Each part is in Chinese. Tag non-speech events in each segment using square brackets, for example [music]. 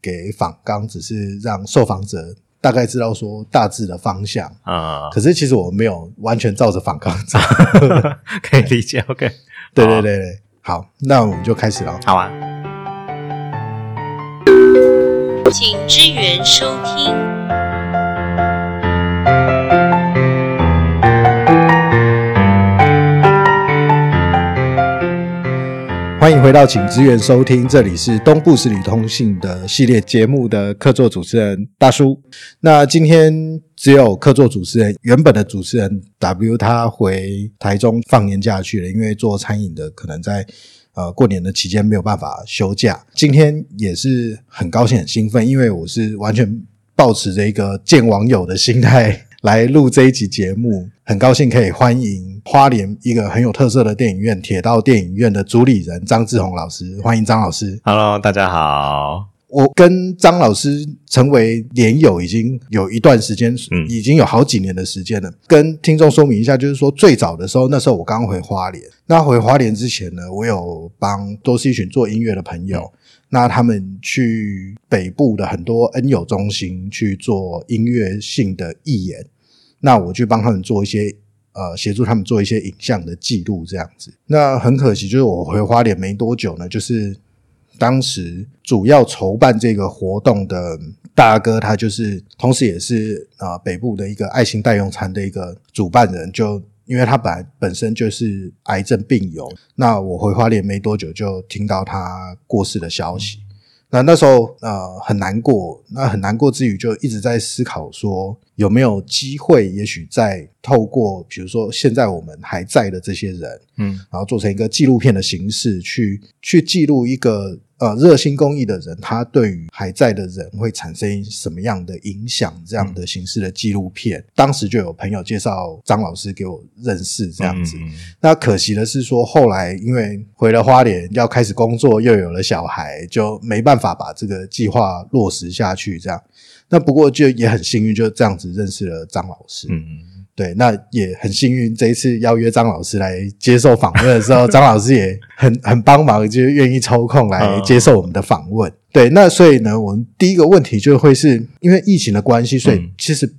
给访纲，只是让受访者大概知道说大致的方向。啊，可是其实我没有完全照着访纲走。[laughs] 可以理解。OK，对对对对，好，那我们就开始了。好啊。请支援收听。欢迎回到请支援收听，这里是东部十里通信的系列节目的客座主持人大叔。那今天只有客座主持人，原本的主持人 W 他回台中放年假去了，因为做餐饮的可能在呃过年的期间没有办法休假。今天也是很高兴、很兴奋，因为我是完全抱持着一个见网友的心态来录这一集节目，很高兴可以欢迎花莲一个很有特色的电影院——铁道电影院的主理人张志宏老师，欢迎张老师。Hello，大家好。我跟张老师成为连友已经有一段时间，嗯已经有好几年的时间了。跟听众说明一下，就是说最早的时候，那时候我刚回花莲。那回花莲之前呢，我有帮都是一群做音乐的朋友，那他们去北部的很多恩友中心去做音乐性的义演，那我去帮他们做一些。呃，协助他们做一些影像的记录，这样子。那很可惜，就是我回花莲没多久呢，就是当时主要筹办这个活动的大哥，他就是同时也是啊、呃北部的一个爱心代用餐的一个主办人，就因为他本来本身就是癌症病友，那我回花莲没多久就听到他过世的消息。那那时候呃很难过，那很难过之余就一直在思考说有没有机会，也许再透过比如说现在我们还在的这些人，嗯。然后做成一个纪录片的形式去去记录一个呃热心公益的人，他对于还在的人会产生什么样的影响？这样的形式的纪录片，当时就有朋友介绍张老师给我认识，这样子。嗯那可惜的是说，后来因为回了花莲要开始工作，又有了小孩，就没办法把这个计划落实下去。这样，那不过就也很幸运，就这样子认识了张老师。嗯嗯，对，那也很幸运，这一次邀约张老师来接受访问的时候，[laughs] 张老师也很很帮忙，就是愿意抽空来接受我们的访问。对，那所以呢，我们第一个问题就会是因为疫情的关系，所以嗯其实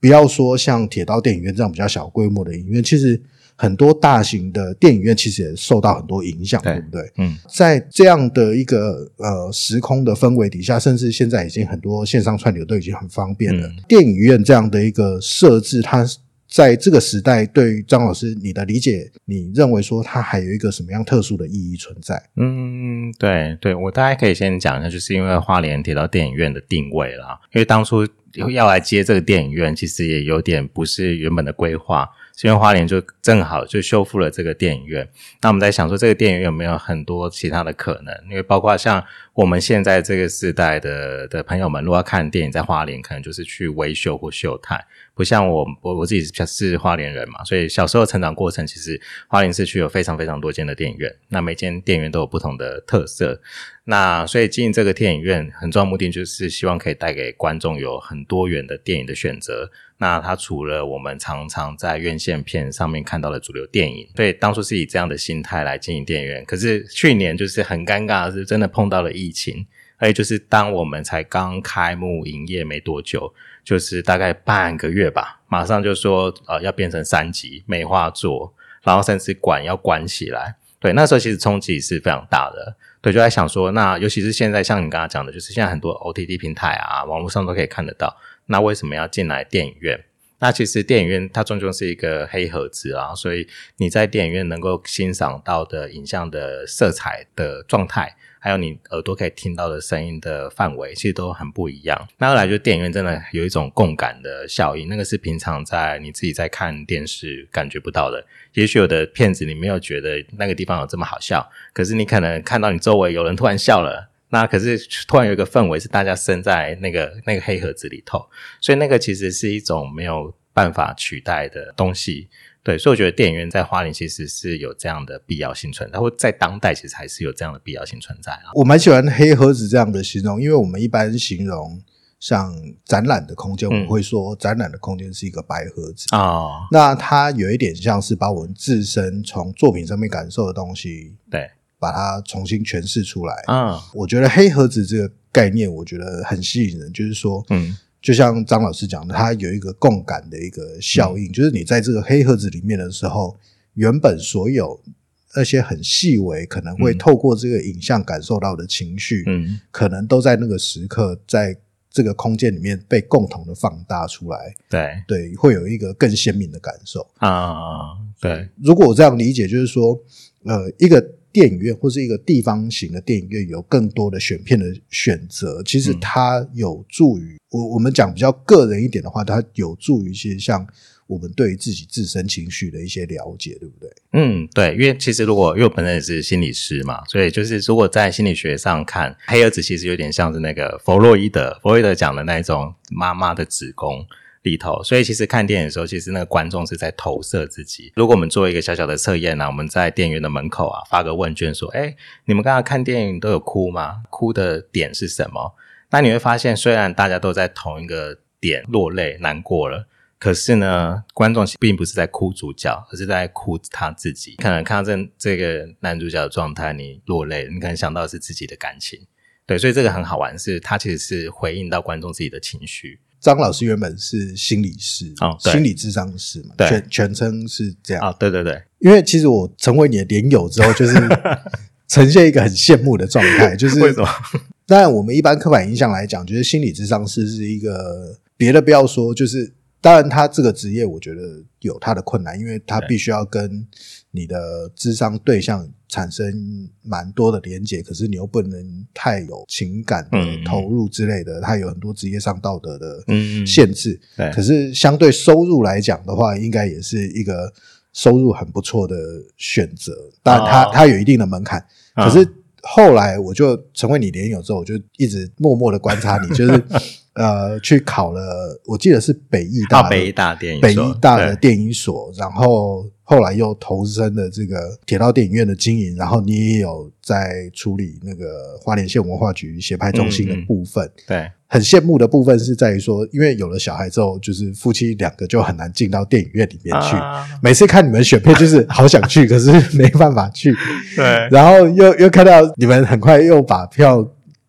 不要说像铁道电影院这样比较小规模的影院，其实很多大型的电影院其实也受到很多影响，对对不对？嗯在这样的一个呃时空的氛围底下，甚至现在已经很多线上串流都已经很方便了。嗯电影院这样的一个设置，它在这个时代对于张老师你的理解，你认为说它还有一个什么样特殊的意义存在？嗯，对对，我大概可以先讲一下，就是因为花莲提到电影院的定位啦，因为当初要来接这个电影院，其实也有点不是原本的规划，是因为花莲就正好就修复了这个电影院。那我们在想说，这个电影院有没有很多其他的可能？因为包括像我们现在这个时代的的朋友们，如果要看电影在花莲，可能就是去维修或秀泰，不像我我我自己是是花莲人嘛，所以小时候成长过程，其实花莲市区有非常非常多间的电影院，那每间电影院都有不同的特色。那所以经营这个电影院很重要目的就是希望可以带给观众有很多元的电影的选择。那它除了我们常常在院线片上面看到的主流电影，所以当初是以这样的心态来经营电影院。可是去年就是很尴尬是，真的碰到了疫情，而且就是当我们才刚开幕营业没多久，就是大概半个月吧，马上就说呃要变成三级美化做，然后甚至馆要关起来。对，那时候其实冲击是非常大的。对，就在想说，那尤其是现在，像你刚刚讲的，就是现在很多 OTT 平台啊，网络上都可以看得到。那为什么要进来电影院？那其实电影院它终究是一个黑盒子啊，所以你在电影院能够欣赏到的影像的色彩的状态，还有你耳朵可以听到的声音的范围，其实都很不一样。那后来就电影院真的有一种共感的效应，那个是平常在你自己在看电视感觉不到的。也许有的片子你没有觉得那个地方有这么好笑，可是你可能看到你周围有人突然笑了。那可是突然有一个氛围是大家身在那个那个黑盒子里头，所以那个其实是一种没有办法取代的东西。对，所以我觉得电影院在花莲其实是有这样的必要性存在，或在当代其实还是有这样的必要性存在啊。我蛮喜欢黑盒子这样的形容，因为我们一般形容像展览的空间，我嗯们会说展览的空间是一个白盒子。哦，那它有一点像是把我们自身从作品上面感受的东西，对，把它重新诠释出来。嗯。我觉得黑盒子这个概念，我觉得很吸引人，就是说，嗯。就像张老师讲的，它有一个共感的一个效应，就是你在这个黑盒子里面的时候，原本所有那些很细微，可能会嗯。透过这个影像感受到的情绪，嗯。可能都在那个时刻，在这个空间里面被共同的放大出来，对。对，会有一个更鲜明的感受。啊对。如果我这样理解，就是说，呃，一个电影院或是一个地方型的电影院有更多的选片的选择，其实嗯它有助于我我们讲比较个人一点的话，它有助于一些像我们对于自己自身情绪的一些了解，对不对？嗯，对，因为其实如果因为我本身也是心理师嘛，所以就是如果在心理学上看，黑儿子其实有点像是那个弗洛伊德，弗洛伊德讲的那一种妈妈的子宫里头，所以其实看电影的时候，其实那个观众是在投射自己。如果我们做一个小小的测验呢、我们在电影院的门口啊发个问卷说，哎，你们刚刚看电影都有哭吗？哭的点是什么？那你会发现，虽然大家都在同一个点落泪难过了。可是呢，观众并不是在哭主角，而是在哭他自己。可能看到这这个男主角的状态，你落泪，你可能想到的是自己的感情。对，所以这个很好玩，是他其实是回应到观众自己的情绪。张老师原本是心理师，哦对心理智商师嘛，对全全称是这样。啊、对对对，因为其实我成为你的连友之后，就是 [laughs] 呈现一个很羡慕的状态，就是为什么？当然，我们一般刻板印象来讲，就是心理智商师是一个别的不要说，就是当然他这个职业，我觉得有他的困难，因为他必须要跟你的智商对象产生蛮多的连结，可是你又不能太有情感的嗯投入之类的，它有很多职业上道德的嗯限制。对可是相对收入来讲的话，应该也是一个收入很不错的选择。当然它，哦它有一定的门槛。可是后来我就成为你连友之后，我就一直默默的观察你，就是呃去考了，我记得是北艺大北医大电影北所艺大的电影所，然后后来又投身了这个铁道电影院的经营，然后你也有在处理那个花莲县文化局协拍中心的嗯嗯部分。对很羡慕的部分是在于说，因为有了小孩之后，就是夫妻两个就很难进到电影院里面去。啊每次看你们选片，就是好想去，可是没办法去。[laughs] 对然后又又看到你们很快又把票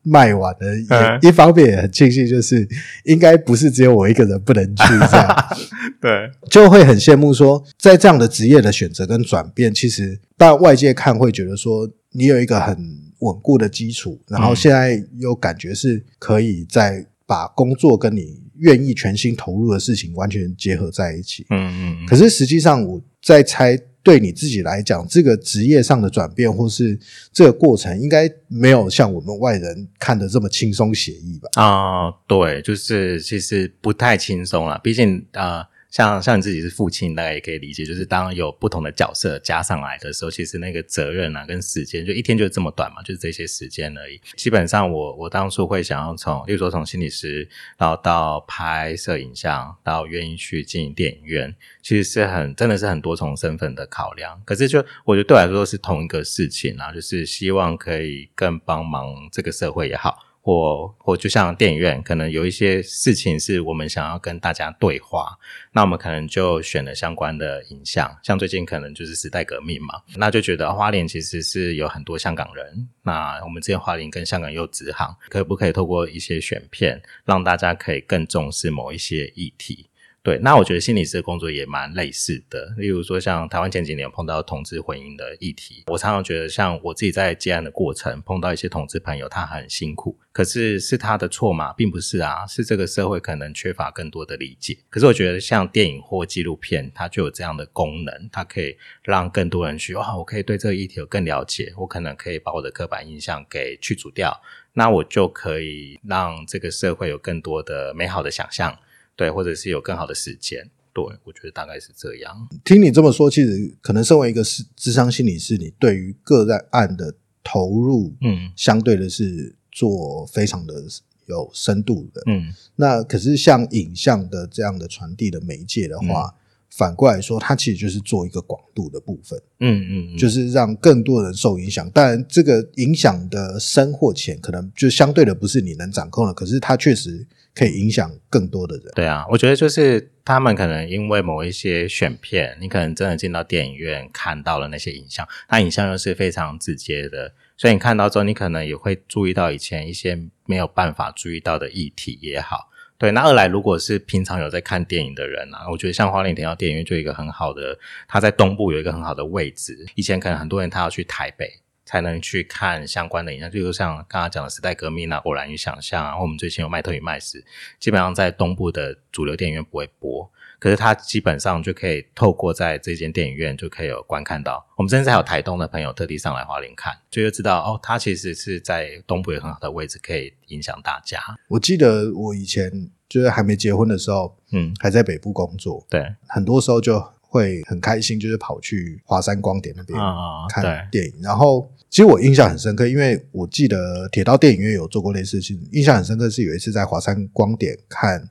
卖完了，一方面也很庆幸，就是应该不是只有我一个人不能去这样。[laughs] 对就会很羡慕说，在这样的职业的选择跟转变，其实当然外界看会觉得说，你有一个很稳固的基础，然后嗯现在又感觉是可以在把工作跟你愿意全心投入的事情完全结合在一起。嗯嗯嗯可是实际上，我在猜，对你自己来讲，这个职业上的转变，或是这个过程，应该没有像我们外人看的这么轻松写意吧？啊、对，就是其实不太轻松啦。毕竟呃，像像你自己是父亲，大概也可以理解，就是当有不同的角色加上来的时候，其实那个责任啊跟时间，就一天就这么短嘛，就是这些时间而已。基本上我我当初会想要从，例如说从心理师，然后到拍摄影像，到愿意去经营电影院，其实是很真的是很多重身份的考量。可是就我觉得对我来说是同一个事情啊，就是希望可以更帮忙这个社会也好。或或就像电影院，可能有一些事情是我们想要跟大家对话，那我们可能就选了相关的影像，像最近可能就是时代革命嘛，那就觉得花莲其实是有很多香港人，那我们之前花莲跟香港又直航，可不可以透过一些选片，让大家可以更重视某一些议题？对，那我觉得心理师的工作也蛮类似的。例如说，像台湾前几年碰到同志婚姻的议题，我常常觉得，像我自己在接案的过程，碰到一些同志朋友，他很辛苦，可是是他的错吗？并不是啊，是这个社会可能缺乏更多的理解。可是我觉得，像电影或纪录片，它就有这样的功能，它可以让更多人去哇，我可以对这个议题有更了解，我可能可以把我的刻板印象给去除掉，那我就可以让这个社会有更多的美好的想象。对，或者是有更好的时间。对，我觉得大概是这样。听你这么说，其实可能身为一个是智商心理师，你对于个案的投入，嗯相对的是做非常的有深度的。嗯那可是像影像的这样的传递的媒介的话，反过来说，它其实就是做一个广度的部分，嗯嗯，就是让更多人受影响。当然，这个影响的深或浅，可能就相对的不是你能掌控的，可是它确实可以影响更多的人。对啊，我觉得就是他们可能因为某一些选片，你可能真的进到电影院看到了那些影像，那影像又是非常直接的，所以你看到之后，你可能也会注意到以前一些没有办法注意到的议题也好。对，那二来，如果是平常有在看电影的人啊，我觉得像花莲田到电影院就有一个很好的，它在东部有一个很好的位置。以前可能很多人他要去台北才能去看相关的影像，就像刚刚讲的时代革命啊、偶然与想象啊，或我们最近有麦特与麦斯，基本上在东部的主流电影院不会播。可是它基本上就可以透过在这间电影院就可以有观看到。我们甚至还有台东的朋友特地上来华林看，就就知道哦，它其实是在东部有很好的位置，可以影响大家。我记得我以前就是还没结婚的时候，嗯，还在北部工作，对，很多时候就会很开心，就是跑去华山光点那边啊、看，电影。然后其实我印象很深刻，因为我记得铁道电影院有做过类似的事情，印象很深刻是有一次在华山光点看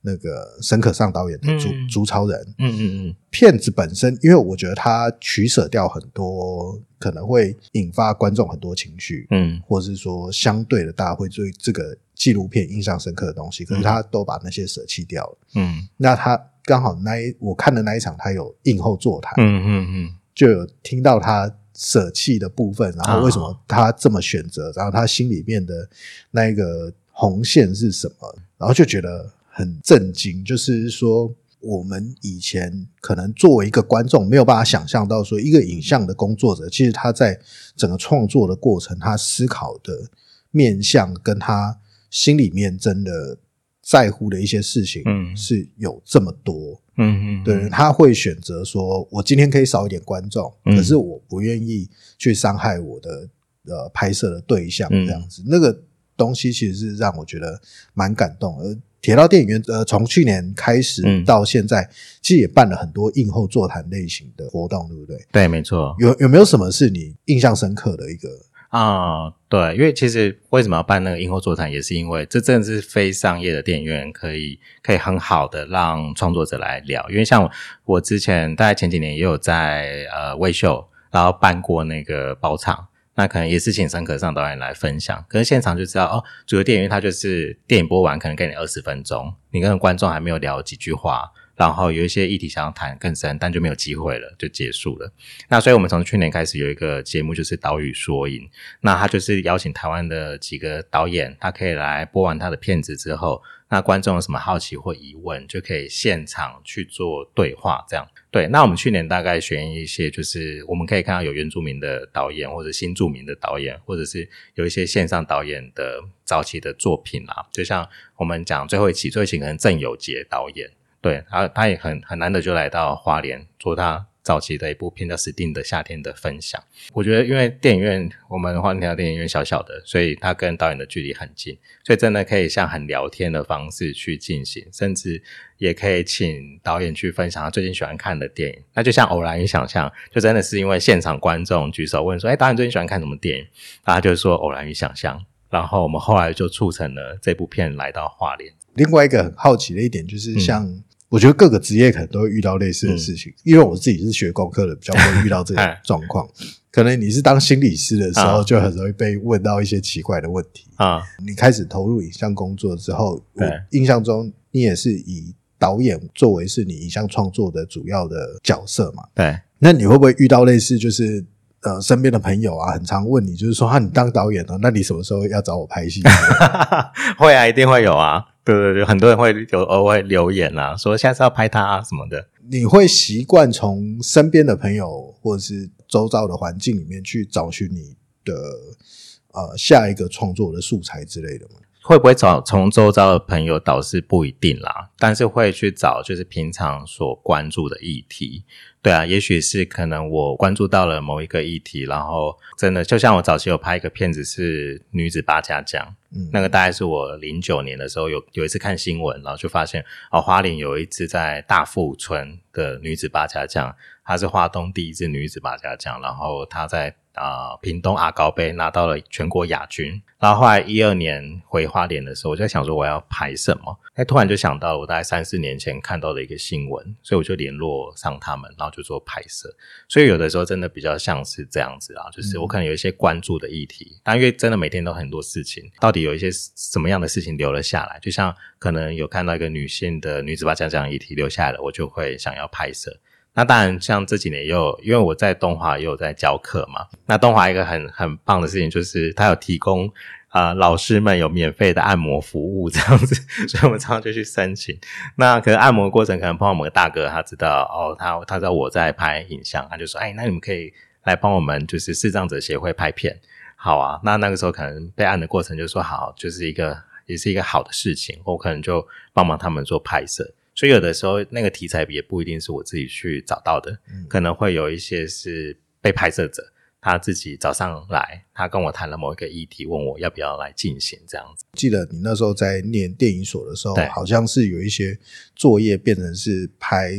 那个沈可尚导演的《竹嗯竹超人》嗯嗯嗯，片子本身，因为我觉得它取舍掉很多可能会引发观众很多情绪，嗯。或是说相对的大家会对这个纪录片印象深刻的东西，可是他都把那些舍弃掉了。嗯。那他刚好那一我看的那一场，他有映后座谈，嗯嗯嗯。就有听到他舍弃的部分，然后为什么他这么选择，然后他心里面的那一个红线是什么，然后就觉得很震惊，就是说。我们以前可能作为一个观众，没有办法想象到说，一个影像的工作者，其实他在整个创作的过程，他思考的面向跟他心里面真的在乎的一些事情，嗯是有这么多。嗯嗯，对，他会选择说，我今天可以少一点观众，嗯可是我不愿意去伤害我的呃拍摄的对象，嗯这样子，那个东西其实是让我觉得蛮感动。而铁道电影院呃，从去年开始嗯到现在，其实也办了很多映后座谈类型的活动，对不对？对，没错有有没有什么是你印象深刻的一个？啊、对，因为其实为什么要办那个映后座谈，也是因为这真的是非商业的电影院，可以可以很好的让创作者来聊。因为像我之前大概前几年也有在呃微秀，然后办过那个包场。那可能也是请沈可上导演来分享，可是现场就知道哦，主流电影院它就是电影播完可能给你二十分钟，你跟观众还没有聊几句话，然后有一些议题想要谈更深，但就没有机会了，就结束了。那所以我们从去年开始有一个节目，就是岛屿说影，那他就是邀请台湾的几个导演，他可以来播完他的片子之后，那观众有什么好奇或疑问，就可以现场去做对话，这样。对，那我们去年大概选一些，就是我们可以看到有原住民的导演，或者新著名的导演，或者是有一些线上导演的早期的作品啦。就像我们讲最后一期，最后一期可能郑有杰导演，对，他他也很很难得就来到花莲做他早期的一部片叫《死定的夏天》的分享。我觉得，因为电影院我们花莲条电影院小小的，所以他跟导演的距离很近，所以真的可以像很聊天的方式去进行，甚至也可以请导演去分享他最近喜欢看的电影。那就像偶然与想象，就真的是因为现场观众举手问说：“哎，导演最近喜欢看什么电影？”然后他就说“偶然与想象”，然后我们后来就促成了这部片来到花莲。另外一个很好奇的一点就是，嗯像、我觉得各个职业可能都会遇到类似的事情，因为我自己是学工科的，比较会遇到这 [laughs] 哎个状况。可能你是当心理师的时候，啊就很容易被问到一些奇怪的问题。啊、你开始投入影像工作之后，我对印象中你也是以导演作为是你影像创作的主要的角色嘛？对，那你会不会遇到类似就是？呃，身边的朋友啊，很常问你，就是说，啊，你当导演啊，那你什么时候要找我拍戏？[laughs] 会啊，一定会有啊。对对对，很多人会有偶尔留言啊，说下次要拍他啊什么的。你会习惯从身边的朋友或者是周遭的环境里面去找寻你的呃下一个创作的素材之类的吗？会不会找从周遭的朋友导师不一定啦，但是会去找就是平常所关注的议题。对啊，也许是可能我关注到了某一个议题，然后真的就像我早期有拍一个片子是女子八家将，嗯，那个大概是我零九年的时候有有一次看新闻，然后就发现哦，花莲有一支在大富村的女子八家将，她是花东第一支女子八家将，然后她在啊、呃屏东阿高杯拿到了全国亚军。然后后来一二年回花莲的时候，我就在想说我要拍什么，哎，突然就想到了我大概三四年前看到的一个新闻，所以我就联络上他们，然后就做拍摄。所以有的时候真的比较像是这样子啊，就是我可能有一些关注的议题，但因为真的每天都很多事情，到底有一些什么样的事情留了下来？就像可能有看到一个女性的女子把讲讲议题留下来了，我就会想要拍摄。那当然，像这几年也有，因为我在东华也有在教课嘛。那东华一个很很棒的事情就是，它有提供啊、老师们有免费的按摩服务这样子，[laughs] 所以我们常常就去申请。那可能按摩过程可能碰到某个大哥，他知道哦，他他知道我在拍影像，他就说，哎，那你们可以来帮我们就是视障者协会拍片。好啊，那那个时候可能被按的过程就说好，就是一个也是一个好的事情，我可能就帮忙他们做拍摄。所以有的时候那个题材也不一定是我自己去找到的，嗯可能会有一些是被拍摄者他自己早上来，他跟我谈了某一个议题，问我要不要来进行这样子。记得你那时候在念电影所的时候，好像是有一些作业变成是拍，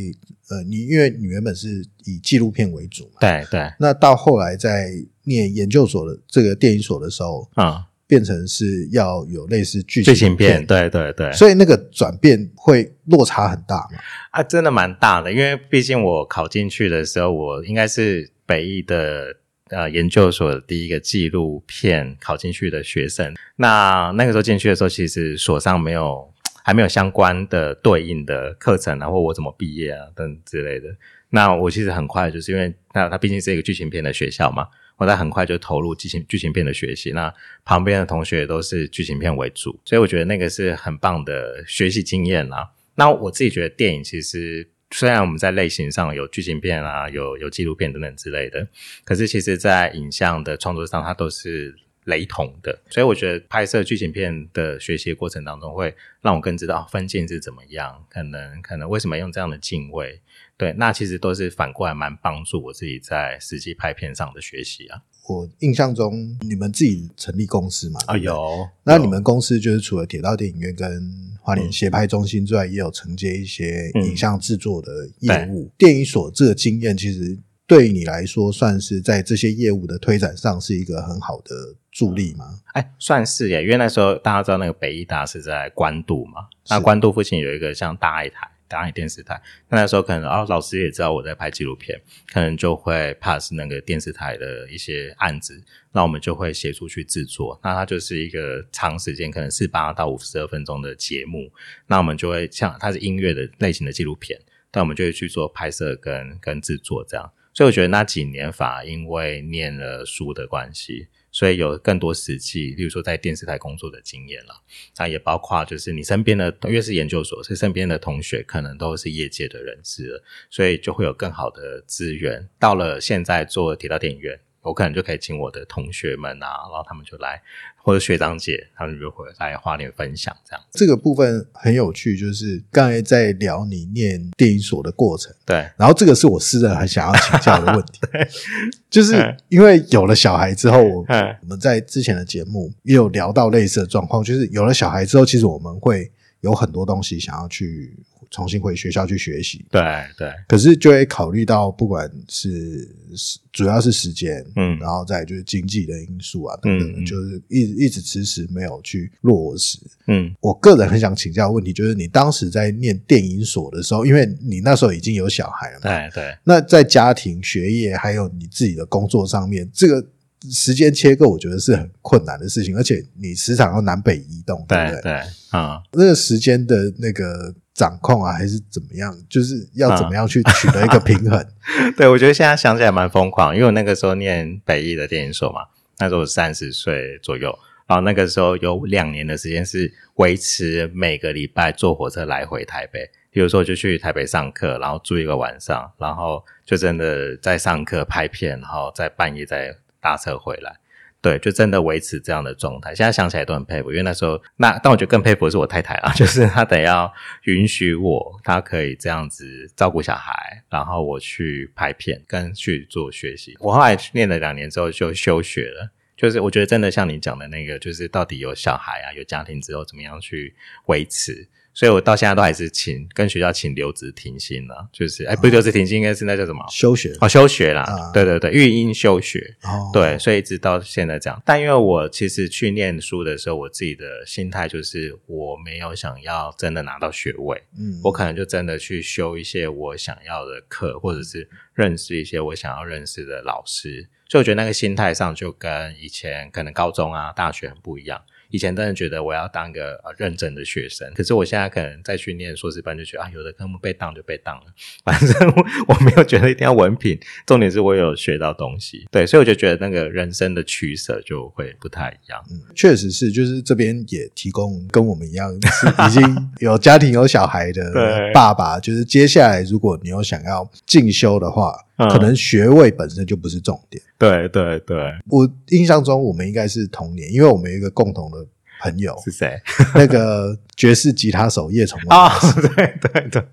呃，你因为你原本是以纪录片为主嘛，对对，那到后来在念研究所的这个电影所的时候，嗯，变成是要有类似剧剧情片，片，对对对，所以那个转变会落差很大嘛。啊，真的蛮大的，因为毕竟我考进去的时候，我应该是北艺的呃研究所的第一个纪录片考进去的学生。那那个时候进去的时候，其实所上没有还没有相关的对应的课程啊，或我怎么毕业啊等之类的。那我其实很快就是因为那它毕竟是一个剧情片的学校嘛，我在很快就投入剧情剧情片的学习。那旁边的同学都是剧情片为主，所以我觉得那个是很棒的学习经验啦。那我自己觉得电影其实虽然我们在类型上有剧情片啊，有有纪录片等等之类的，可是其实在影像的创作上，它都是雷同的。所以我觉得拍摄剧情片的学习过程当中，会让我更知道分镜是怎么样，可能可能为什么用这样的镜位。对，那其实都是反过来蛮帮助我自己在实际拍片上的学习啊。我印象中，你们自己成立公司嘛？啊。有，那你们公司就是除了铁道电影院跟花莲嗯协拍中心之外，也有承接一些嗯影像制作的业务。电影所这个经验，其实对你来说，算是在这些业务的推展上是一个很好的助力吗？哎，算是耶，因为那时候大家知道那个北艺大是在关渡嘛，那是关渡附近有一个像大爱台、大爱电视台，那那时候可能哦，老师也知道我在拍纪录片，可能就会 pass 那个电视台的一些案子，那我们就会协助去制作。那它就是一个长时间，可能四八到五十二分钟的节目，那我们就会像它是音乐的类型的纪录片，但我们就会去做拍摄跟跟制作这样。所以我觉得那几年反而因为念了书的关系，所以有更多实际，例如说在电视台工作的经验了。那也包括就是你身边的，越是研究所，是身边的同学可能都是业界的人士，所以就会有更好的资源。到了现在做铁道电影院，我可能就可以请我的同学们啊，然后他们就来，或者学长姐，他们就会来花莲分享这样。这个部分很有趣，就是刚才在聊你念电影所的过程，对，然后这个是我私人很想要请教的问题，[laughs] 就是嗯因为有了小孩之后，我们在之前的节目也有聊到类似的状况，就是有了小孩之后，其实我们会有很多东西想要去重新回学校去学习，对对，可是就会考虑到不管是是主要是时间，嗯。然后再就是经济的因素啊等等，嗯嗯。就是一一直迟迟没有去落实。嗯。我个人很想请教的问题，就是你当时在念电影所的时候，因为你那时候已经有小孩了嘛，对对。那在家庭、学业还有你自己的工作上面，这个时间切割，我觉得是很困难的事情，而且你时常要南北移动，对不对？对对，嗯，那个时间的那个掌控啊，还是怎么样？就是要怎么样去取得一个平衡？[laughs] 对，我觉得现在想起来蛮疯狂，因为我那个时候念北艺的电影所嘛，那时候我三十岁左右，然后那个时候有两年的时间是维持每个礼拜坐火车来回台北。比如说，就去台北上课，然后住一个晚上，然后就真的在上课拍片，然后在半夜再搭车回来。对，就真的维持这样的状态。现在想起来都很佩服，因为那时候那，但我觉得更佩服的是我太太啊，[laughs] 就是她得要允许我，她可以这样子照顾小孩，然后我去拍片跟去做学习。我后来念了两年之后就休学了。就是我觉得真的像你讲的那个，就是到底有小孩啊，有家庭之后怎么样去维持。所以我到现在都还是请跟学校请留职停薪了，就是哎，不是留职停薪，应该是那叫什么？休学哦，休学啦。啊对对对，育婴休学。哦，对，所以一直到现在这样。但因为我其实去念书的时候，我自己的心态就是我没有想要真的拿到学位，嗯，我可能就真的去修一些我想要的课，或者是认识一些我想要认识的老师。所以我觉得那个心态上就跟以前可能高中啊、大学很不一样。以前真的觉得我要当一个呃认真的学生，可是我现在可能再去念硕士班，就觉得啊，有的科目被当就被当了，[laughs] 反正我我没有觉得一定要文凭，重点是我有学到东西。对，所以我就觉得那个人生的取舍就会不太一样。确实是，就是这边也提供跟我们一样是已经有家庭有小孩的 [laughs] 爸爸，就是接下来如果你有想要进修的话，嗯可能学位本身就不是重点。对对对，我印象中我们应该是同年，因为我们有一个共同的朋友，是谁？[laughs] 那个爵士吉他手叶崇文啊？对 [laughs] 对对。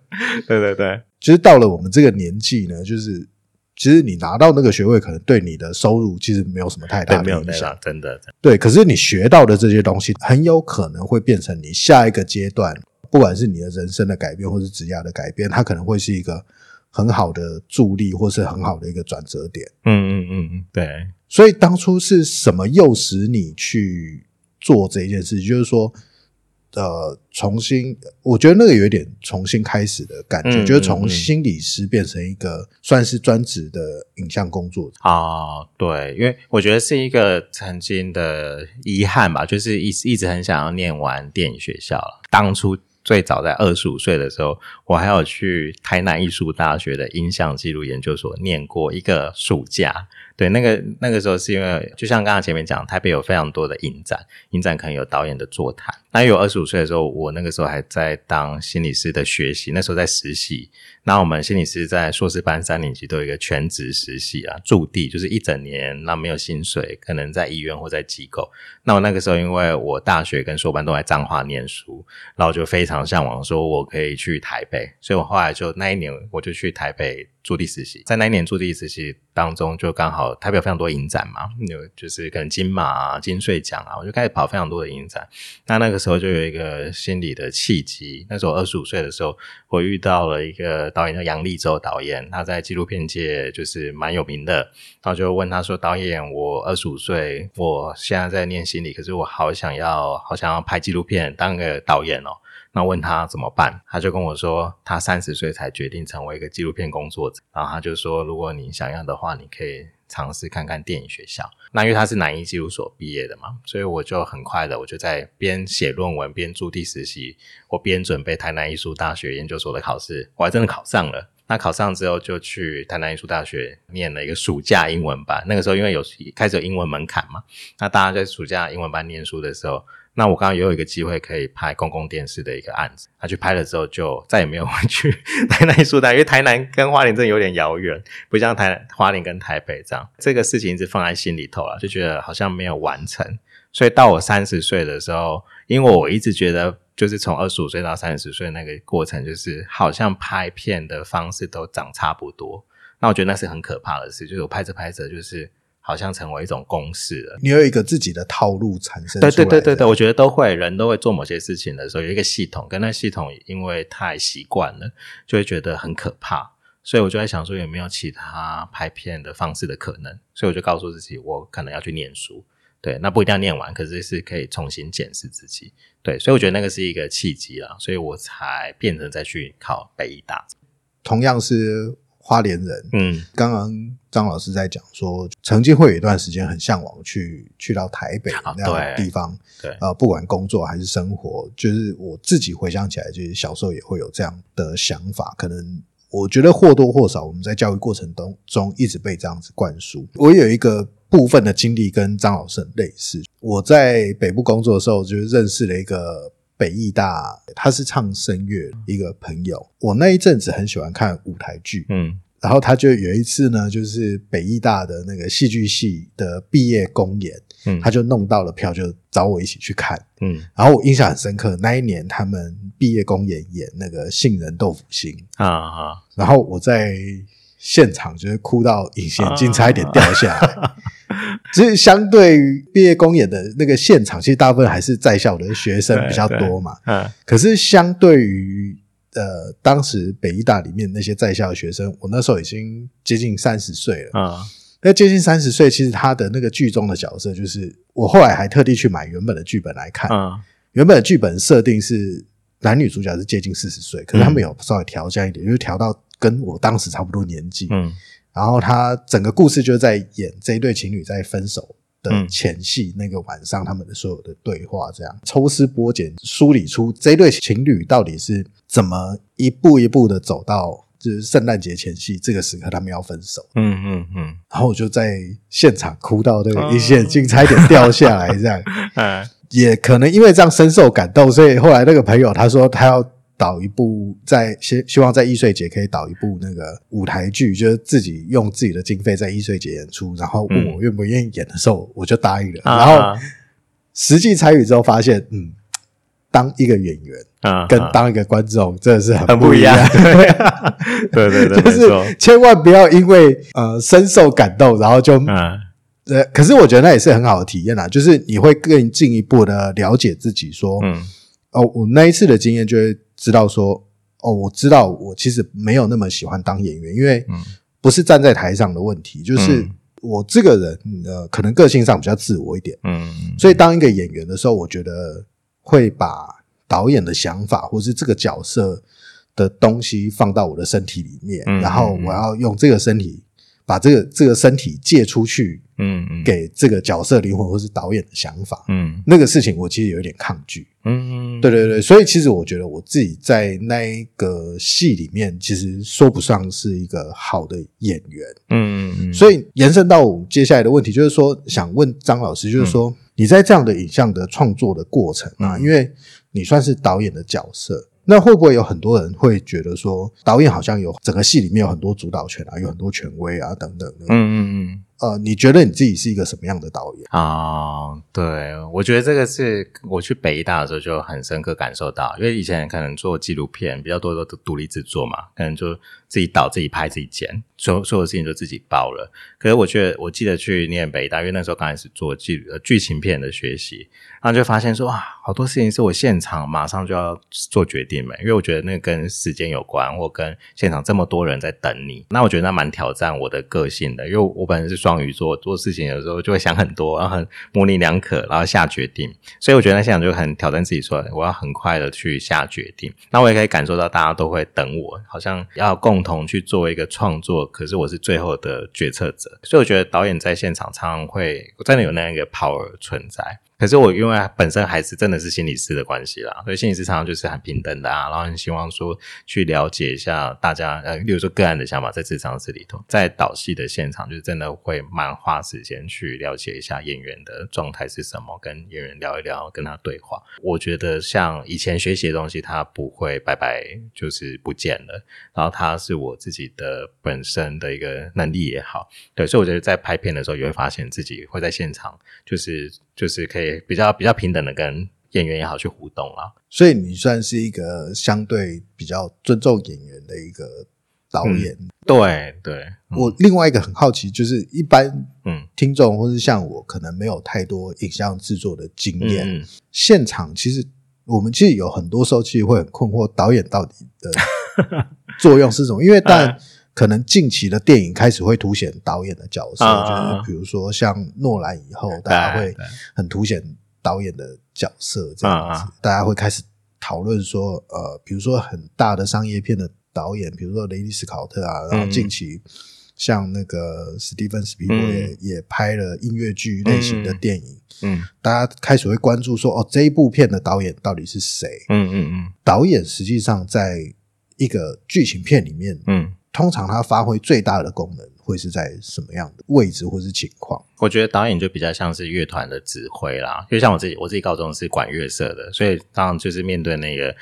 对对对，就是到了我们这个年纪呢，就是其实你拿到那个学位，可能对你的收入其实没有什么太大影响。样，。真的真的。对，可是你学到的这些东西，很有可能会变成你下一个阶段，不管是你的人生的改变，或是职业的改变，它可能会是一个很好的助力，或是很好的一个转折点。嗯嗯嗯嗯，对，所以当初是什么诱使你去做这件事？就是说，呃，重新，我觉得那个有一点重新开始的感觉，嗯就是从心理师变成一个算是专职的影像工作者。啊、对，因为我觉得是一个曾经的遗憾吧，就是一一直很想要念完电影学校了。当初最早在二十五岁的时候，我还有去台南艺术大学的音像记录研究所念过一个暑假。对，那个那个时候是因为，就像刚刚前面讲，台北有非常多的影展，影展可能有导演的座谈。那有二十五岁的时候，我那个时候还在当心理师的学习，那时候在实习。那我们心理师在硕士班三年级都有一个全职实习啊，驻地就是一整年，那没有薪水，可能在医院或在机构。那我那个时候，因为我大学跟硕班都在彰化念书，然后就非常向往，说我可以去台北，所以我后来就那一年我就去台北驻地实习，在那一年驻地实习当中，就刚好台北有非常多影展嘛，有就是可能金马啊、金穗奖啊，我就开始跑非常多的影展。那那个时候就有一个心理的契机，那时候二十五岁的时候，我遇到了一个导演叫杨立洲导演，他在纪录片界就是蛮有名的，然后就问他说：“导演，我二十五岁，我现在在念心理，可是我好想要，好想要拍纪录片，当个导演哦。”那问他怎么办，他就跟我说，他三十岁才决定成为一个纪录片工作者。然后他就说，如果你想要的话，你可以尝试看看电影学校。那因为他是南艺纪录所毕业的嘛，所以我就很快的，我就在边写论文边驻地实习，我边准备台南艺术大学研究所的考试，我还真的考上了。那考上之后，就去台南艺术大学念了一个暑假英文班。那个时候因为有开始有英文门槛嘛，那大家在暑假英文班念书的时候，那我刚刚也有一个机会可以拍公共电视的一个案子，他去拍了之后就再也没有回去 [laughs] 台南艺术大，因为台南跟花莲真的有点遥远，不像台花莲跟台北这样。这个事情一直放在心里头了，就觉得好像没有完成。所以到我三十岁的时候，因为我一直觉得，就是从二十五岁到三十岁那个过程，就是好像拍片的方式都长差不多。那我觉得那是很可怕的事，就是我拍着拍着，就是好像成为一种公式了。你有一个自己的套路产生对对对对对，我觉得都会，人都会做某些事情的时候，有一个系统，跟那系统因为太习惯了，就会觉得很可怕。所以我就在想说，有没有其他拍片的方式的可能？所以我就告诉自己，我可能要去念书。对，那不一定要念完，可是是可以重新检视自己。对，所以我觉得那个是一个契机啦，所以我才变成再去考北医大。同样是花莲人，嗯刚刚张老师在讲说，曾经会有一段时间很向往去去到台北啊那样的地方，对呃，不管工作还是生活，就是我自己回想起来，就是小时候也会有这样的想法，可能。我觉得或多或少，我们在教育过程当中一直被这样子灌输。我有一个部分的经历跟张老师很类似。我在北部工作的时候，就是认识了一个北艺大，他是唱声乐一个朋友。我那一阵子很喜欢看舞台剧，嗯然后他就有一次呢，就是北艺大的那个戏剧系的毕业公演，嗯，他就弄到了票，就找我一起去看。嗯然后我印象很深刻，那一年他们毕业公演演那个杏仁豆腐心，啊啊，然后我在现场就是哭到隐形眼镜差一点掉下来。[laughs] 只是相对于毕业公演的那个现场，其实大部分还是在校的学生比较多嘛。嗯可是相对于呃当时北医大里面那些在校的学生，我那时候已经接近三十岁了。啊那接近三十岁，其实他的那个剧中的角色，就是我后来还特地去买原本的剧本来看。嗯原本的剧本设定是男女主角是接近四十岁，可是他们有稍微调降一点，就是调到跟我当时差不多年纪。嗯然后他整个故事就在演这一对情侣在分手的嗯前戏，那个晚上他们的所有的对话，这样抽丝剥茧梳理出这对情侣到底是怎么一步一步的走到就是圣诞节前夕这个时刻，他们要分手。嗯嗯嗯然后我就在现场哭到那个一线镜差一点掉下来，这样。[laughs] 嗯也可能因为这样深受感动，所以后来那个朋友他说他要导一部在希希望在易碎节可以导一部那个舞台剧，就是自己用自己的经费在易碎节演出，然后问我愿不愿意演的时候，我就答应了。啊然后实际参与之后发现，嗯，当一个演员啊跟当一个观众真的是很很不一样样。[laughs] 对对对，就是千万不要因为呃深受感动，然后就嗯呃，可是我觉得那也是很好的体验啦，就是你会更进一步的了解自己说，嗯哦，我那一次的经验就会知道说，哦，我知道我其实没有那么喜欢当演员，因为嗯。不是站在台上的问题，就是嗯。我这个人呃，可能个性上比较自我一点，嗯。所以当一个演员的时候，我觉得会把导演的想法或是这个角色的东西放到我的身体里面，嗯然后我要用这个身体把这个这个身体借出去嗯嗯。给这个角色灵魂或是导演的想法。嗯。那个事情我其实有一点抗拒，嗯对对对，所以其实我觉得我自己在那一个戏里面，其实说不上是一个好的演员，嗯嗯所以延伸到我们接下来的问题，就是说想问张老师，就是说、你在这样的影像的创作的过程啊，嗯。因为你算是导演的角色。那会不会有很多人会觉得说，导演好像有整个戏里面有很多主导权啊，有很多权威啊等等的？嗯嗯嗯呃，你觉得你自己是一个什么样的导演？啊，对，我觉得这个是我去北大的时候就很深刻感受到，因为以前可能做纪录片比较多都独立制作嘛，可能就自己导、自己拍、自己剪，所有所有事情就自己包了。可是我觉得，我记得去念北大，因为那时候刚开始做剧剧情片的学习，然后就发现说哇，好多事情是我现场马上就要做决定嘛，因为我觉得那跟时间有关，或跟现场这么多人在等你，那我觉得那蛮挑战我的个性的，因为我本身是双鱼座，做事情有时候就会想很多，然后很模棱两可，然后下决定，所以我觉得那现场就很挑战自己说，我要很快的去下决定。那我也可以感受到大家都会等我，好像要共同去做一个创作，可是我是最后的决策者，所以我觉得导演在现场常常会真的有那样一个 power 存在。可是我因为本身还是真的是心理师的关系啦，所以心理师常常就是很平等的啊，然后很希望说去了解一下大家呃，例如说个案的想法，在智商室里头，在导戏的现场，就是真的会蛮花时间去了解一下演员的状态是什么，跟演员聊一聊，跟他对话。我觉得像以前学习的东西，他不会白白就是不见了，然后他是我自己的本身的一个能力也好，对，所以我觉得在拍片的时候，也会发现自己会在现场，就是就是可以比较比较平等的跟演员也好去互动啦。所以你算是一个相对比较尊重演员的一个导演。对对，嗯我另外一个很好奇，就是一般嗯听众或是像我，可能没有太多影像制作的经验，嗯现场其实我们其实有很多时候其实会很困惑，导演到底的作用是什么？因为但嗯 [laughs] 可能近期的电影开始会凸显导演的角色，啊就是比如说像诺兰以后，大家会很凸显导演的角色这样子，大家会开始讨论说，呃，比如说很大的商业片的导演，比如说雷利斯考特啊，然后嗯近期。像那个史蒂芬·斯皮伯也、嗯。也拍了音乐剧类型的电影，嗯。大家开始会关注说，哦，这一部片的导演到底是谁？嗯嗯嗯。导演实际上在一个剧情片里面，嗯，通常它发挥最大的功能会是在什么样的位置或是情况？我觉得导演就比较像是乐团的指挥啦，就像我自己，我自己高中是管乐社的，所以当然就是面对那个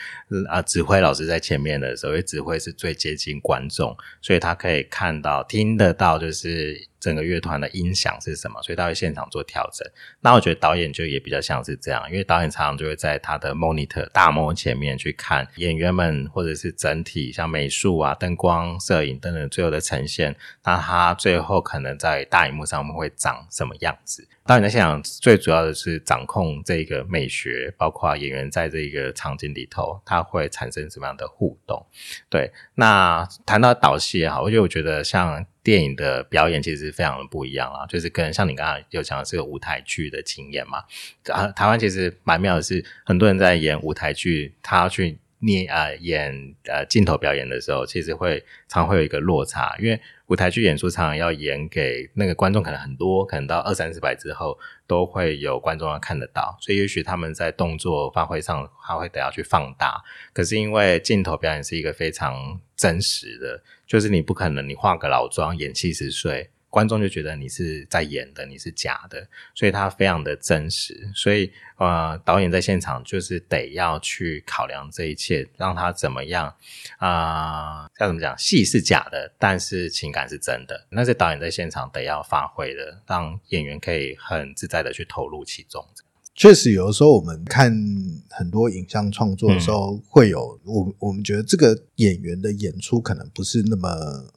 啊指挥老师在前面的时候，因为指挥是最接近观众，所以他可以看到、听得到，就是整个乐团的音响是什么，所以他会现场做调整。那我觉得导演就也比较像是这样，因为导演常常就会在他的 monitor 大幕前面去看演员们或者是整体像美术啊、灯光、摄影等等最后的呈现，那他最后可能在大荧幕上面会长什么样子？导演在现场最主要的是掌控这个美学，包括演员在这个场景里头，他会产生什么样的互动？对，那谈到导戏也好，因为我觉得像电影的表演其实非常的不一样啦，就是跟像你刚才有讲的是个舞台剧的经验嘛。啊，台湾其实蛮妙的是，很多人在演舞台剧，他去捏啊演呃镜头表演的时候，其实会常会有一个落差，因为舞台剧演出常常要演给那个观众，可能很多，可能到二三十百之后都会有观众要看得到，所以也许他们在动作发挥上还会得要去放大。可是因为镜头表演是一个非常真实的，就是你不可能你化个老妆演七十岁。观众就觉得你是在演的，你是假的，所以他非常的真实。所以呃，导演在现场就是得要去考量这一切，让他怎么样啊？要怎么讲？戏是假的，但是情感是真的。那是导演在现场得要发挥的，让演员可以很自在的去投入其中。确实，有的时候我们看很多影像创作的时候，会有我我们觉得这个演员的演出可能不是那么，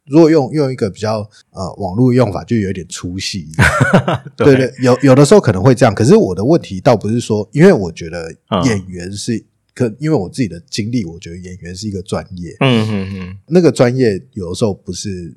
如果用用一个比较呃网络用法，就有点粗细。[laughs] 对对，有有的时候可能会这样。可是我的问题倒不是说，因为我觉得演员是可，因为我自己的经历，我觉得演员是一个专业。嗯嗯嗯，那个专业有的时候不是。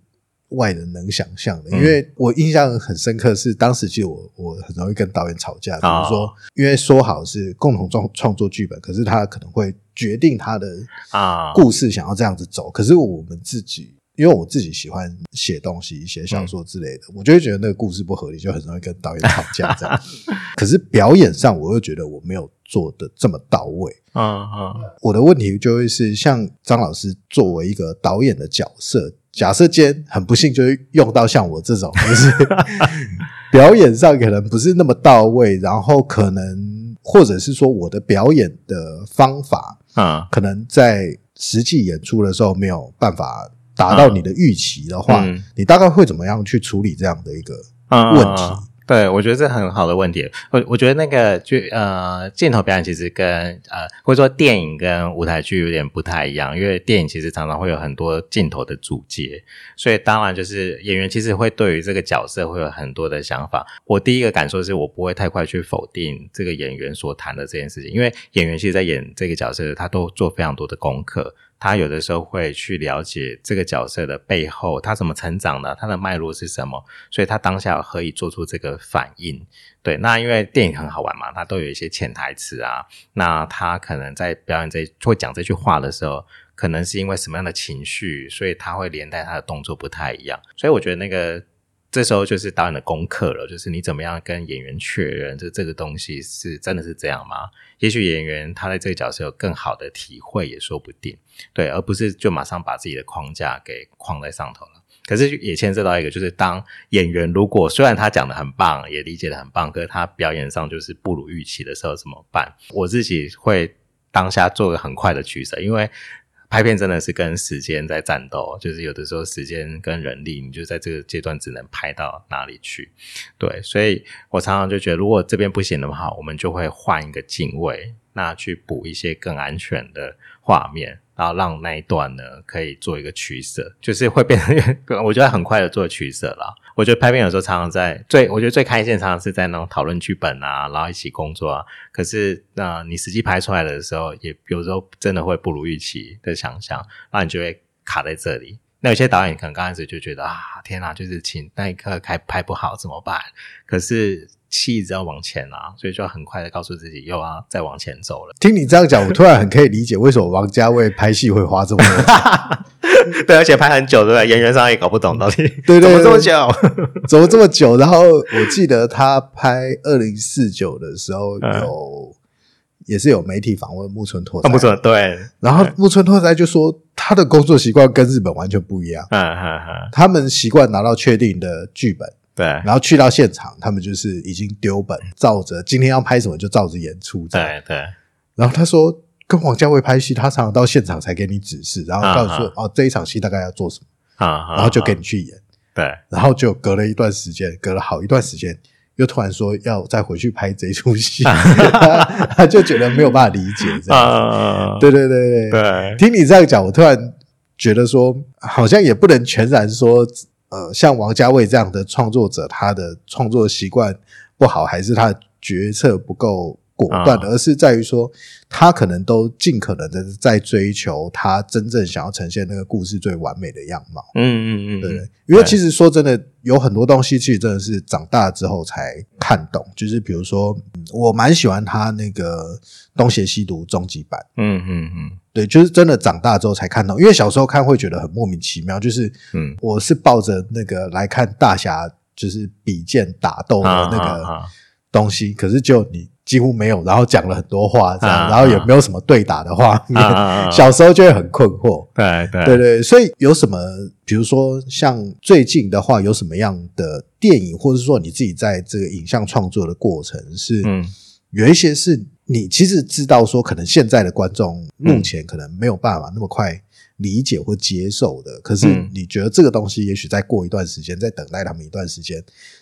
外人能想象的，因为我印象很深刻，是当时其实我我很容易跟导演吵架，比如说，因为说好是共同创创作剧本，可是他可能会决定他的啊故事想要这样子走，可是我们自己，因为我自己喜欢写东西、写小说之类的，我就会觉得那个故事不合理，就很容易跟导演吵架这样。[laughs] 可是表演上，我又觉得我没有做的这么到位。嗯嗯，我的问题就会是，像张老师作为一个导演的角色。假设今天很不幸，就是用到像我这种，就是 [laughs] 表演上可能不是那么到位，然后可能或者是说我的表演的方法啊，可能在实际演出的时候没有办法达到你的预期的话，你大概会怎么样去处理这样的一个问题？对，我觉得这很好的问题。我我觉得那个就呃，镜头表演其实跟呃，或者说电影跟舞台剧有点不太一样，因为电影其实常常会有很多镜头的主节，所以当然就是演员其实会对于这个角色会有很多的想法。我第一个感受是我不会太快去否定这个演员所谈的这件事情，因为演员其实，在演这个角色，他都做非常多的功课。他有的时候会去了解这个角色的背后，他怎么成长的，他的脉络是什么，所以他当下可以做出这个反应。对，那因为电影很好玩嘛，他都有一些潜台词啊。那他可能在表演这会讲这句话的时候，可能是因为什么样的情绪，所以他会连带他的动作不太一样。所以我觉得那个。这时候就是导演的功课了，就是你怎么样跟演员确认这这个东西是真的是这样吗？也许演员他在这个角色有更好的体会也说不定，对，而不是就马上把自己的框架给框在上头了。可是也牵涉到一个，就是当演员如果虽然他讲的很棒，也理解的很棒，可是他表演上就是不如预期的时候怎么办？我自己会当下做个很快的取舍，因为。拍片真的是跟时间在战斗，就是有的时候时间跟人力，你就在这个阶段只能拍到哪里去。对，所以我常常就觉得，如果这边不行的话，我们就会换一个镜位，那去补一些更安全的画面。然后让那一段呢可以做一个取舍，就是会变成，[laughs] 我觉得很快的做取舍了。我觉得拍片有时候常常在最，我觉得最开心常常是在那种讨论剧本啊，然后一起工作啊。可是那你实际拍出来的时候，也有时候真的会不如预期的想象，那你就会卡在这里。那有些导演可能刚开始就觉得啊，天哪，就是请那一刻开拍不好怎么办？可是。气一直要往前啊，所以就要很快的告诉自己又要再往前走了。听你这样讲，我突然很可以理解为什么王家卫拍戏会花这么多，[laughs] 对，而且拍很久，对不对？演员上也搞不懂到底对对怎么这么久，[laughs] 怎么这么久？然后我记得他拍二零四九的时候，有也是有媒体访问木村拓哉，木村对，然后木村拓哉就说他的工作习惯跟日本完全不一样，嗯嗯嗯，他们习惯拿到确定的剧本。对，然后去到现场，他们就是已经丢本，照着今天要拍什么就照着演出。对对。然后他说，跟王家卫拍戏，他常常到现场才给你指示，然后告诉说，哦，这一场戏大概要做什么啊，然后就给你去演。对。然后就隔了一段时间，隔了好一段时间，又突然说要再回去拍这出戏，[laughs] 他就觉得没有办法理解这样。对对对对对。听你这样讲，我突然觉得说，好像也不能全然说。呃，像王家卫这样的创作者，他的创作习惯不好，还是他的决策不够果断，啊而是在于说他可能都尽可能的在追求他真正想要呈现那个故事最完美的样貌。嗯嗯嗯，对对？因为其实说真的，有很多东西其实真的是长大之后才看懂。就是比如说，嗯我蛮喜欢他那个《东邪西毒》终极版，嗯嗯嗯对，就是真的长大之后才看到。因为小时候看会觉得很莫名其妙，就是嗯。我是抱着那个来看大侠就是比剑打斗的啊那个东西，可是就你几乎没有，然后讲了很多话这样，啊然后也没有什么对打的画面，[laughs] 小时候就会很困惑。对对。对对，所以有什么，比如说像最近的话，有什么样的电影，或者说你自己在这个影像创作的过程，是嗯。有一些是你其实知道说，可能现在的观众目前可能没有办法那么快理解或接受的，可是嗯你觉得这个东西，也许再过一段时间，再等待他们一段时间，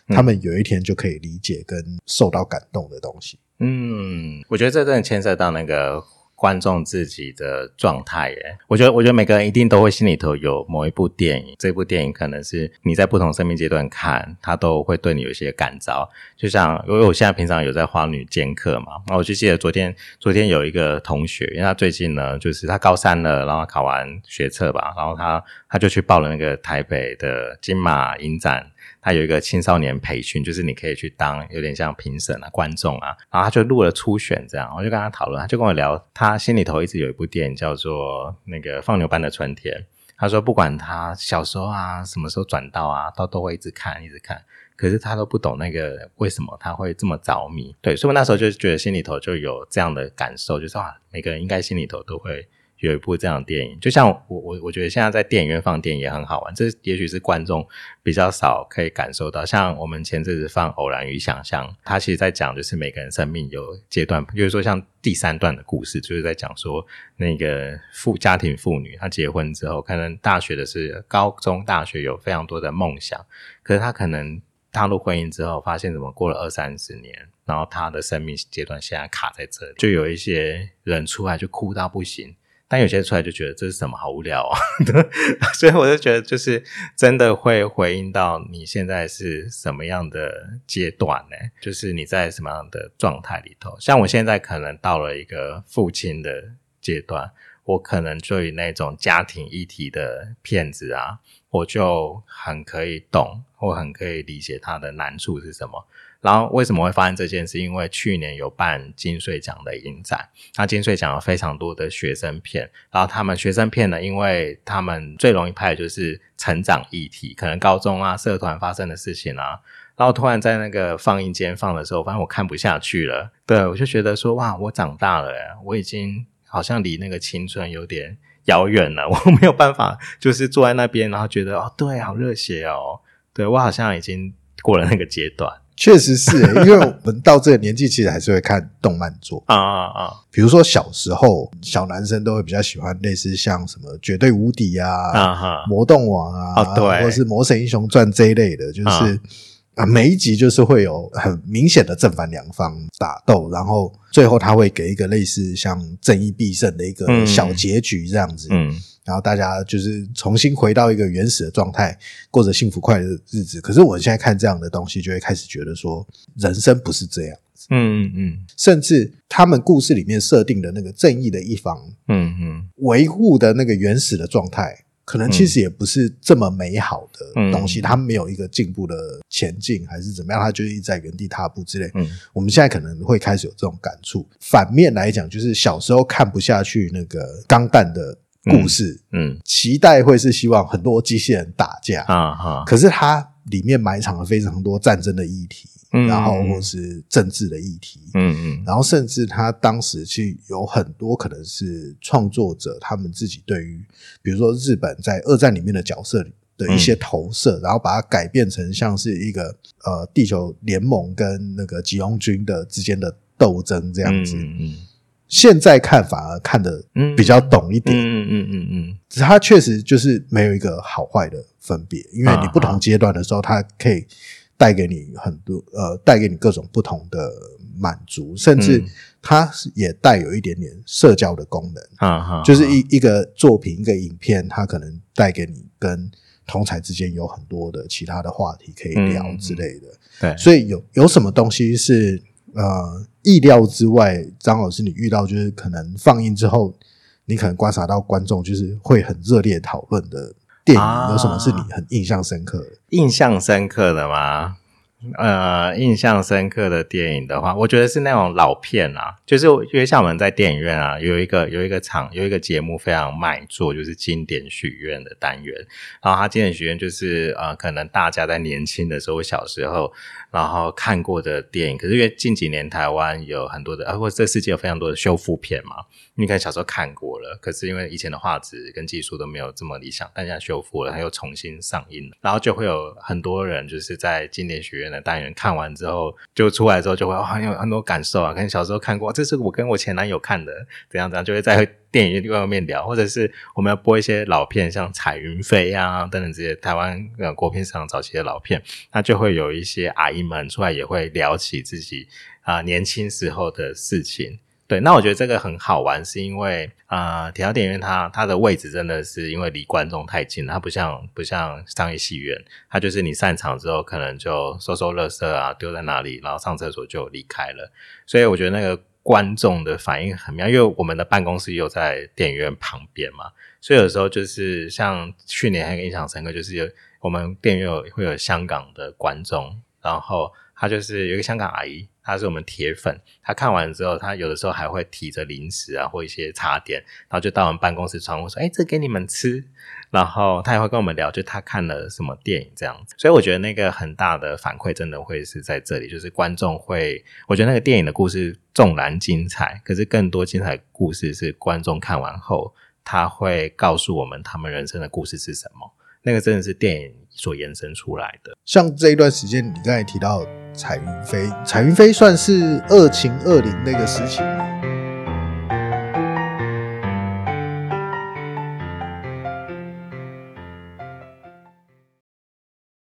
嗯他们有一天就可以理解跟受到感动的东西。嗯，我觉得这真的牵涉到那个观众自己的状态耶。我觉得，我觉得每个人一定都会心里头有某一部电影，这部电影可能是你在不同生命阶段看，它都会对你有一些感召。就像因为我现在平常有在花女兼课嘛，然后我就记得昨天，昨天有一个同学，因为他最近呢，就是他高三了，然后考完学测吧，然后他他就去报了那个台北的金马影展。他有一个青少年培训，就是你可以去当有点像评审啊、观众啊，然后他就录了初选这样，我就跟他讨论，他就跟我聊，他心里头一直有一部电影叫做那个《放牛班的春天》，他说不管他小时候啊，什么时候转到啊，他都会一直看，一直看。可是他都不懂那个为什么他会这么着迷，对，所以我那时候就觉得心里头就有这样的感受，就是啊，每个人应该心里头都会有一部这样的电影，就像我我我觉得现在在电影院放电影也很好玩，这也许是观众比较少可以感受到。像我们前阵子放《偶然与想象》，它其实在讲就是每个人生命有阶段，比如说像第三段的故事，就是在讲说那个妇家庭妇女，她结婚之后，可能大学的是高中、大学有非常多的梦想，可是她可能踏入婚姻之后，发现怎么过了二三十年，然后她的生命阶段现在卡在这里，就有一些人出来就哭到不行。但有些出来就觉得这是什么好无聊啊，[laughs] [laughs] 所以我就觉得就是真的会回应到你现在是什么样的阶段呢？就是你在什么样的状态里头？像我现在可能到了一个父亲的阶段，我可能对于那种家庭议题的片子啊，我就很可以懂，或很可以理解他的难处是什么。然后为什么会发生这件事？因为去年有办金穗奖的影展，那金穗奖有非常多的学生片，然后他们学生片呢，因为他们最容易拍的就是成长议题，可能高中啊社团发生的事情啊，然后突然在那个放映间放的时候，发现我看不下去了，对我就觉得说哇，我长大了耶，我已经好像离那个青春有点遥远了，我没有办法就是坐在那边，然后觉得哦，对，好热血哦，对我好像已经过了那个阶段。确实是、欸，[laughs] 因为我们到这个年纪，其实还是会看动漫作。啊啊啊。比如说小时候，小男生都会比较喜欢类似像什么《绝对无敌》啊！魔动王啊，哦对。或是《魔神英雄传》这一类的，就是啊。啊，每一集就是会有很明显的正反两方打斗，然后最后他会给一个类似像正义必胜的一个嗯。小结局这样子，嗯然后大家就是重新回到一个原始的状态，过着幸福快乐的日子。可是我现在看这样的东西，就会开始觉得说，人生不是这样，嗯嗯嗯甚至他们故事里面设定的那个正义的一方嗯嗯维护的那个原始的状态，可能其实也不是这么美好的东西，嗯他们没有一个进步的前进，还是怎么样，他就一直在原地踏步之类。嗯我们现在可能会开始有这种感触。反面来讲，就是小时候看不下去那个钢弹的故事，嗯期待会是希望很多机器人打架，啊哈，可是它里面埋藏了非常多战争的议题，嗯然后或是政治的议题，嗯嗯。然后甚至他当时去有很多可能是创作者他们自己对于，比如说日本在二战里面的角色的一些投射，然后把它改变成像是一个呃地球联盟跟那个吉翁军的之间的斗争这样子。嗯嗯现在看反而看得嗯比较懂一点，嗯嗯嗯嗯只是它确实就是没有一个好坏的分别，因为你不同阶段的时候，它可以带给你很多呃，带给你各种不同的满足，甚至嗯。它是也带有一点点社交的功能，啊哈，就是一一个作品一个影片，它可能带给你跟同才之间有很多的其他的话题可以聊嗯。之类的，对，所以有有什么东西是呃意料之外，张老师你遇到就是可能放映之后，你可能观察到观众就是会很热烈讨论的电影，啊有什么是你很印象深刻的？印象深刻的吗？呃，印象深刻的电影的话，我觉得是那种老片啊，就是因为像我们在电影院啊，有一个有一个场有一个节目非常卖座，就是经典许愿的单元。然后它经典许愿就是呃，可能大家在年轻的时候、小时候，然后看过的电影。可是因为近几年台湾有很多的，呃，或者这世界有非常多的修复片嘛，你可能小时候看过了，可是因为以前的画质跟技术都没有这么理想，但现在修复了，它又重新上映了，然后就会有很多人就是在经典学院的单元看完之后，就出来之后就会、哦、有很多感受啊，跟小时候看过，这是我跟我前男友看的，怎样怎样，就会在电影院外面聊，或者是我们要播一些老片，像《彩云飞》啊等等这些台湾呃国片市场早期的老片，那就会有一些阿姨们出来也会聊起自己啊、年轻时候的事情。对，那我觉得这个很好玩，是因为呃，铁道电影院它它的位置真的是因为离观众太近，它不像不像商业戏院，它就是你散场之后可能就收收垃圾啊，丢在哪里，然后上厕所就离开了。所以我觉得那个观众的反应很妙，因为我们的办公室又在电影院旁边嘛，所以有时候就是像去年还印象深刻，就是有我们电影院有会有香港的观众，然后他就是有一个香港阿姨，他是我们铁粉，他看完之后，他有的时候还会提着零食啊或一些茶点，然后就到我们办公室窗户说：“哎，这给你们吃。”然后他也会跟我们聊，就他看了什么电影这样子。所以我觉得那个很大的反馈真的会是在这里，就是观众会，我觉得那个电影的故事纵然精彩，可是更多精彩的故事是观众看完后，他会告诉我们他们人生的故事是什么。那个真的是电影所延伸出来的。像这一段时间，你刚才提到彩云飞，彩云飞算是二情二灵那个时期吗？